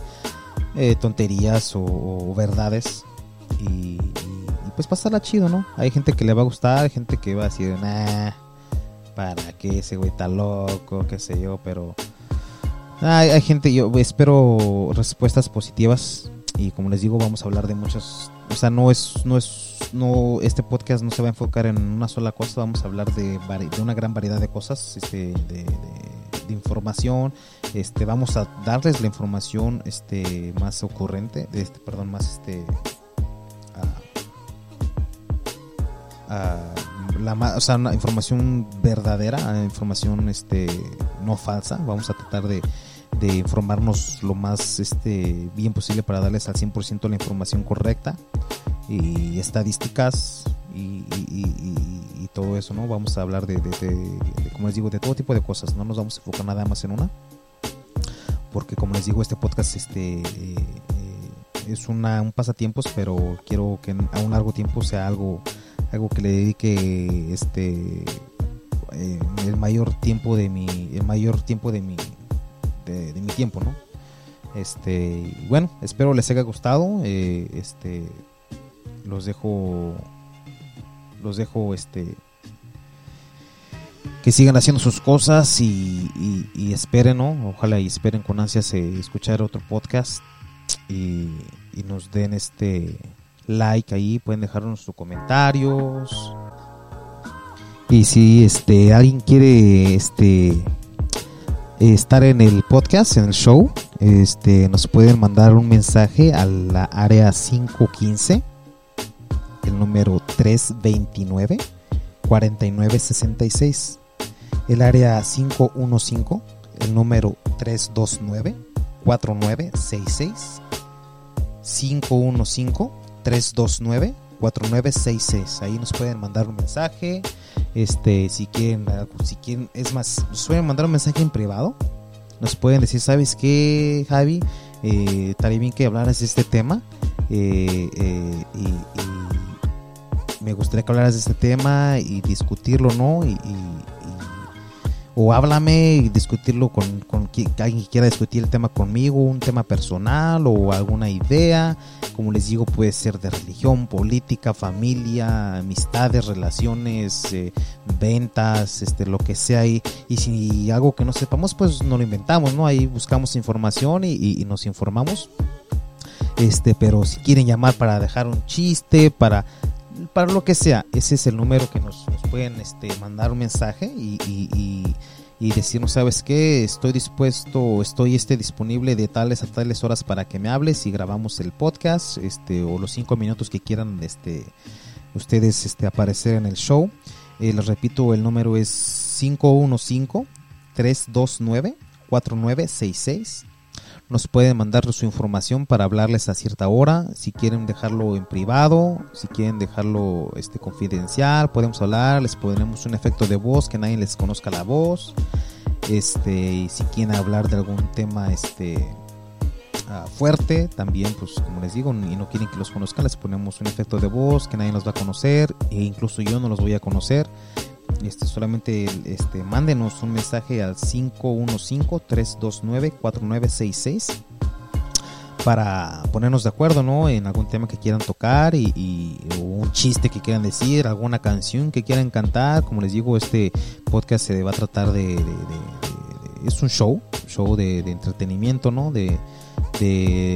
eh, tonterías o, verdades. Y, pues pasarla chido, ¿no? Hay gente que le va a gustar, hay gente que va a decir, nah, ¿para qué ese güey está loco? qué sé yo, pero... Hay, hay gente, yo espero respuestas positivas y como les digo vamos a hablar de muchos o sea no es no es no este podcast no se va a enfocar en una sola cosa vamos a hablar de, de una gran variedad de cosas este, de, información. Este, vamos a darles la información este, más ocurrente, este, perdón, más este, la, o sea, una información verdadera, información este, no falsa. Vamos a tratar de, de informarnos lo más este, bien posible para darles al 100% la información correcta y estadísticas y, todo eso, ¿no? Vamos a hablar de, como les digo, de todo tipo de cosas, no nos vamos a enfocar nada más en una, porque como les digo, este podcast este, eh, es una, un pasatiempos, pero quiero que a un largo tiempo sea algo, algo que le dedique este, eh, el mayor tiempo de mi, el mayor tiempo de mi, de, mi tiempo, ¿no? Este, bueno, espero les haya gustado. Eh, este, los dejo, los dejo, este, que sigan haciendo sus cosas y, esperen, ¿no? Ojalá y esperen con ansias eh, escuchar otro podcast y, nos den este like ahí, pueden dejarnos sus comentarios. Y si este alguien quiere este estar en el podcast, en el show, este, nos pueden mandar un mensaje a la área 515, el número 329 4966, el área 515, el número 329 4966, 515 329 4966. Ahí nos pueden mandar un mensaje. Este, si quieren, si quieren, es más, nos pueden mandar un mensaje en privado. Nos pueden decir, ¿sabes qué, Javi? Eh, estaría bien que hablaras de este tema. Eh, eh, y, me gustaría que hablaras de este tema y discutirlo, ¿no? y o háblame y discutirlo con, con alguien que quiera discutir el tema conmigo, un tema personal o alguna idea. Como les digo, puede ser de religión, política, familia, amistades, relaciones, eh, ventas, este, lo que sea. Y, y si algo que no sepamos, pues no lo inventamos, ¿no? Ahí buscamos información y, y nos informamos. Este, pero si quieren llamar para dejar un chiste, para para lo que sea, ese es el número que nos, pueden este, mandar un mensaje y, y, y, decirnos, ¿sabes qué? Estoy dispuesto, estoy este, disponible de tales a tales horas para que me hables y grabamos el podcast, este, o los cinco minutos que quieran este, ustedes este, aparecer en el show. Eh, les repito, el número es 515-329-4966 nos pueden mandar su información para hablarles a cierta hora. Si quieren dejarlo en privado, si quieren dejarlo este, confidencial, podemos hablar. Les ponemos un efecto de voz que nadie les conozca la voz. Este, y si quieren hablar de algún tema este, ah, fuerte, también, pues como les digo, y no quieren que los conozcan, les ponemos un efecto de voz que nadie nos va a conocer, e incluso yo no los voy a conocer este, solamente este, mándenos un mensaje al 515-329-4966 para ponernos de acuerdo ¿no? en algún tema que quieran tocar y, un chiste que quieran decir, alguna canción que quieran cantar. Como les digo, este podcast se va a tratar de... es un show, show de, entretenimiento, ¿no? De,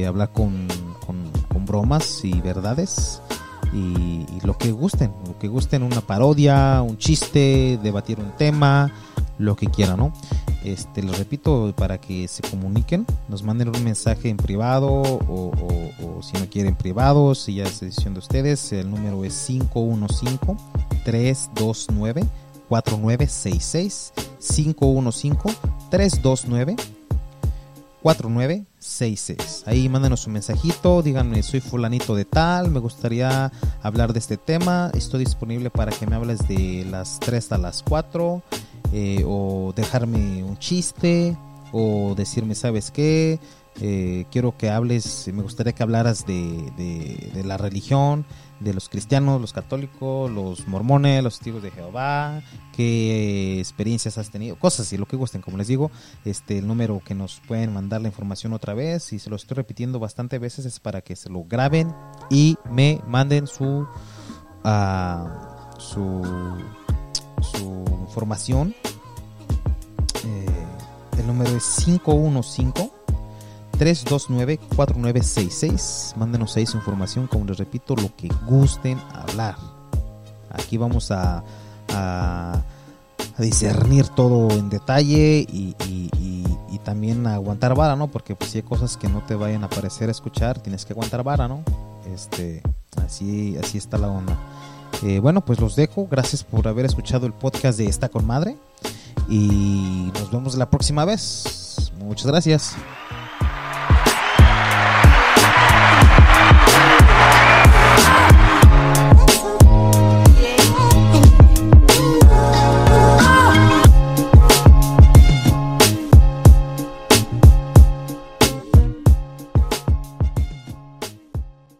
hablar con, con bromas y verdades y, lo que gusten, lo que gusten, una parodia, un chiste, debatir un tema, lo que quieran, ¿no? Este, les repito, para que se comuniquen, nos manden un mensaje en privado o, si no quieren privado, si ya es decisión de ustedes, el número es 515 329 4966 515 329 4966. Ahí mándenos un mensajito, díganme, soy fulanito de tal, me gustaría hablar de este tema, estoy disponible para que me hables de las 3 a las 4, eh, o dejarme un chiste, o decirme, ¿sabes qué? Eh, quiero que hables, me gustaría que hablaras de, de la religión, de los cristianos, los católicos, los mormones, los testigos de Jehová, qué experiencias has tenido, cosas y lo que gusten, como les digo, este el número que nos pueden mandar la información otra vez y se lo estoy repitiendo bastante veces es para que se lo graben y me manden su uh, su, su información. Eh, el número es 515 329-4966. Mándenos ahí su información, como les repito, lo que gusten hablar. Aquí vamos a, a discernir todo en detalle y, y, también a aguantar vara, ¿no? Porque pues si hay cosas que no te vayan a parecer escuchar, tienes que aguantar vara, ¿no? Este, así, así está la onda. Eh, bueno, pues los dejo. Gracias por haber escuchado el podcast de Está con Madre. Y nos vemos la próxima vez. Muchas gracias.